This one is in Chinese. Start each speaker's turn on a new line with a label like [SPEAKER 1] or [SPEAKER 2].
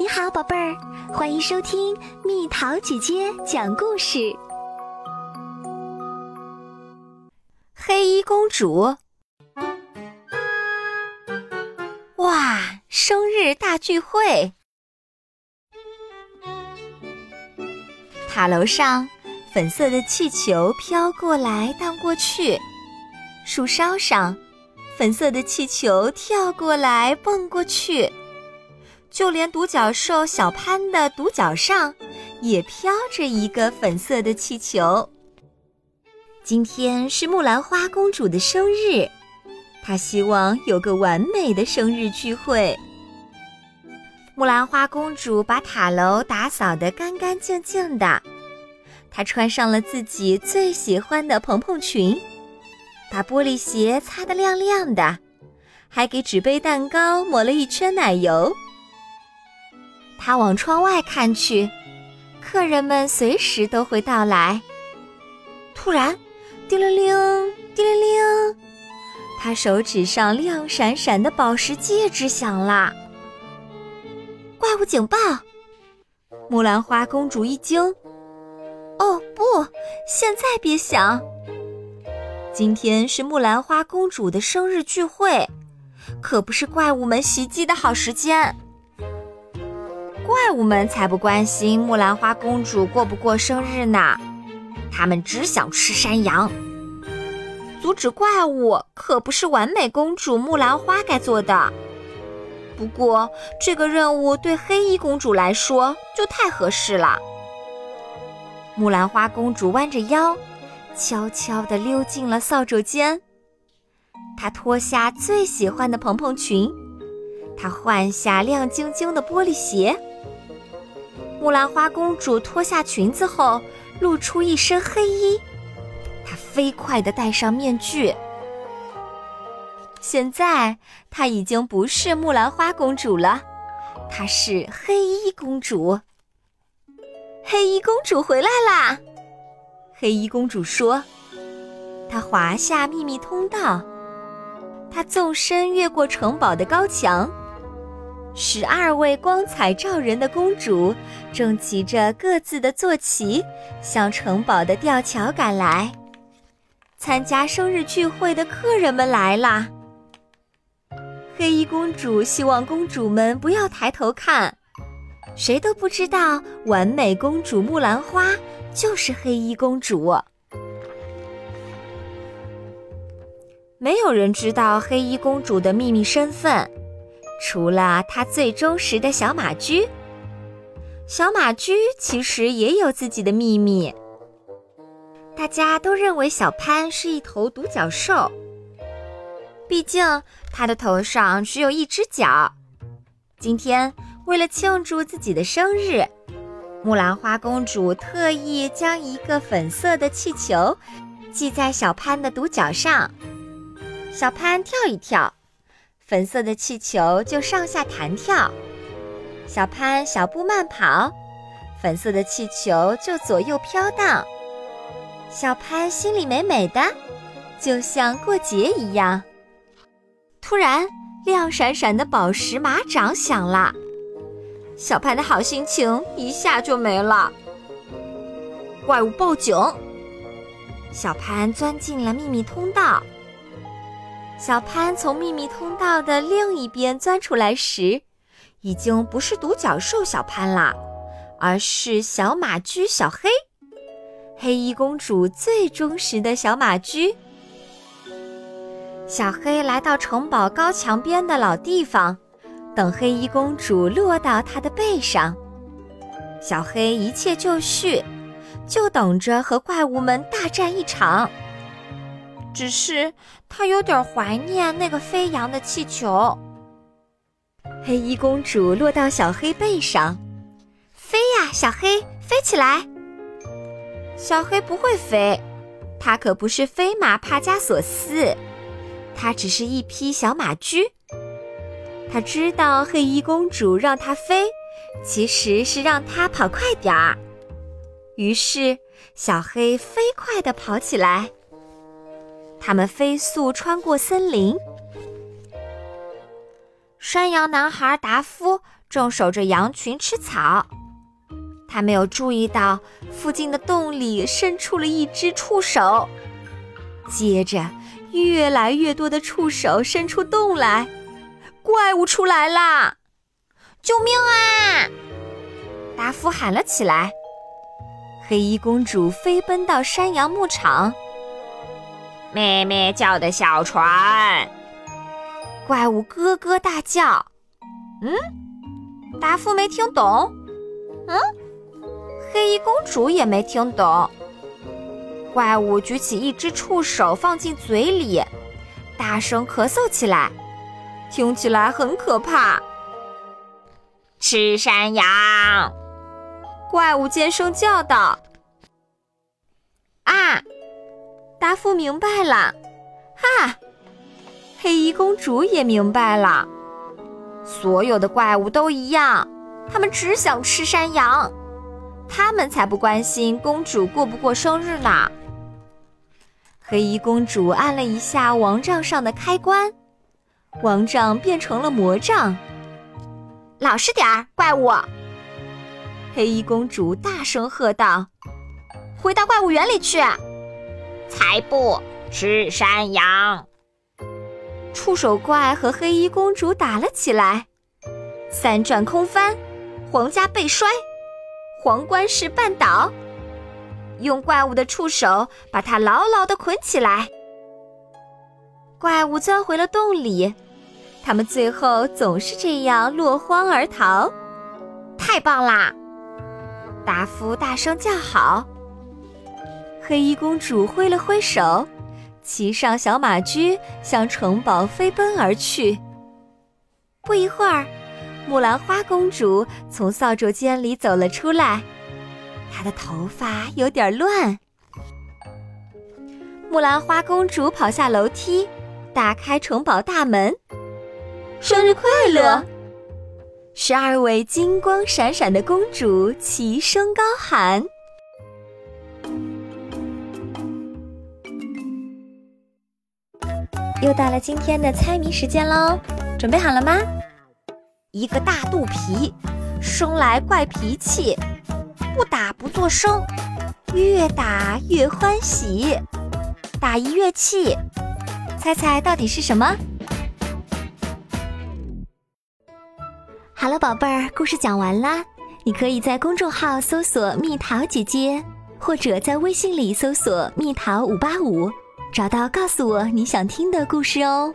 [SPEAKER 1] 你好，宝贝儿，欢迎收听蜜桃姐姐讲故事。
[SPEAKER 2] 黑衣公主，哇，生日大聚会！塔楼上，粉色的气球飘过来荡过去；树梢上，粉色的气球跳过来蹦过去。就连独角兽小潘的独角上，也飘着一个粉色的气球。今天是木兰花公主的生日，她希望有个完美的生日聚会。木兰花公主把塔楼打扫得干干净净的，她穿上了自己最喜欢的蓬蓬裙，把玻璃鞋擦得亮亮的，还给纸杯蛋糕抹了一圈奶油。他往窗外看去，客人们随时都会到来。突然，叮铃铃，叮铃铃，他手指上亮闪闪的宝石戒指响了。怪物警报！木兰花公主一惊：“哦，不，现在别想！今天是木兰花公主的生日聚会，可不是怪物们袭击的好时间。”怪物们才不关心木兰花公主过不过生日呢，他们只想吃山羊。阻止怪物可不是完美公主木兰花该做的。不过这个任务对黑衣公主来说就太合适了。木兰花公主弯着腰，悄悄地溜进了扫帚间。她脱下最喜欢的蓬蓬裙，她换下亮晶晶的玻璃鞋。木兰花公主脱下裙子后，露出一身黑衣。她飞快地戴上面具。现在她已经不是木兰花公主了，她是黑衣公主。黑衣公主回来啦！黑衣公主说：“她滑下秘密通道，她纵身越过城堡的高墙。”十二位光彩照人的公主正骑着各自的坐骑，向城堡的吊桥赶来。参加生日聚会的客人们来啦！黑衣公主希望公主们不要抬头看，谁都不知道完美公主木兰花就是黑衣公主。没有人知道黑衣公主的秘密身份。除了他最忠实的小马驹，小马驹其实也有自己的秘密。大家都认为小潘是一头独角兽，毕竟他的头上只有一只角。今天为了庆祝自己的生日，木兰花公主特意将一个粉色的气球系在小潘的独角上，小潘跳一跳。粉色的气球就上下弹跳，小潘小步慢跑，粉色的气球就左右飘荡。小潘心里美美的，就像过节一样。突然，亮闪闪的宝石马掌响了，小潘的好心情一下就没了。怪物报警，小潘钻进了秘密通道。小潘从秘密通道的另一边钻出来时，已经不是独角兽小潘了，而是小马驹小黑，黑衣公主最忠实的小马驹。小黑来到城堡高墙边的老地方，等黑衣公主落到他的背上。小黑一切就绪，就等着和怪物们大战一场。只是他有点怀念那个飞扬的气球。黑衣公主落到小黑背上，飞呀，小黑，飞起来！小黑不会飞，它可不是飞马帕加索斯，它只是一匹小马驹。他知道黑衣公主让它飞，其实是让它跑快点儿。于是，小黑飞快地跑起来。他们飞速穿过森林。山羊男孩达夫正守着羊群吃草。他没有注意到附近的洞里伸出了一只触手，接着越来越多的触手伸出洞来，怪物出来啦！救命啊！达夫喊了起来。黑衣公主飞奔到山羊牧场，
[SPEAKER 3] 妹妹叫的小船。
[SPEAKER 2] 怪物咯咯大叫。嗯，达夫没听懂。嗯。黑衣公主也没听懂。怪物举起一只触手放进嘴里，大声咳嗽起来，听起来很可怕。
[SPEAKER 3] 吃山羊！
[SPEAKER 2] 怪物尖声叫道：“啊！”达夫明白了，哈！黑衣公主也明白了，所有的怪物都一样，他们只想吃山羊。他们才不关心公主过不过生日呢。黑衣公主按了一下王杖上的开关，王杖变成了魔杖。老实点儿，怪物！黑衣公主大声喝道：“回到怪物园里去！”
[SPEAKER 3] 才不吃山羊！
[SPEAKER 2] 触手怪和黑衣公主打了起来，三转空翻，皇家被摔。皇冠式绊倒，用怪物的触手把它牢牢的捆起来。怪物钻回了洞里，他们最后总是这样落荒而逃。太棒啦！达夫大声叫好。黑衣公主挥了挥手，骑上小马驹向城堡飞奔而去。不一会儿。木兰花公主从扫帚间里走了出来，她的头发有点乱。木兰花公主跑下楼梯，打开城堡大门。生日快乐！十二位金光闪闪的公主齐声高喊。又到了今天的猜谜时间喽，准备好了吗？一个大肚皮，生来怪脾气，不打不作声，越打越欢喜，打一乐器，猜猜到底是什么？
[SPEAKER 1] 好了，宝贝儿，故事讲完啦。你可以在公众号搜索“蜜桃姐姐”，或者在微信里搜索“蜜桃五八五”，找到告诉我你想听的故事哦。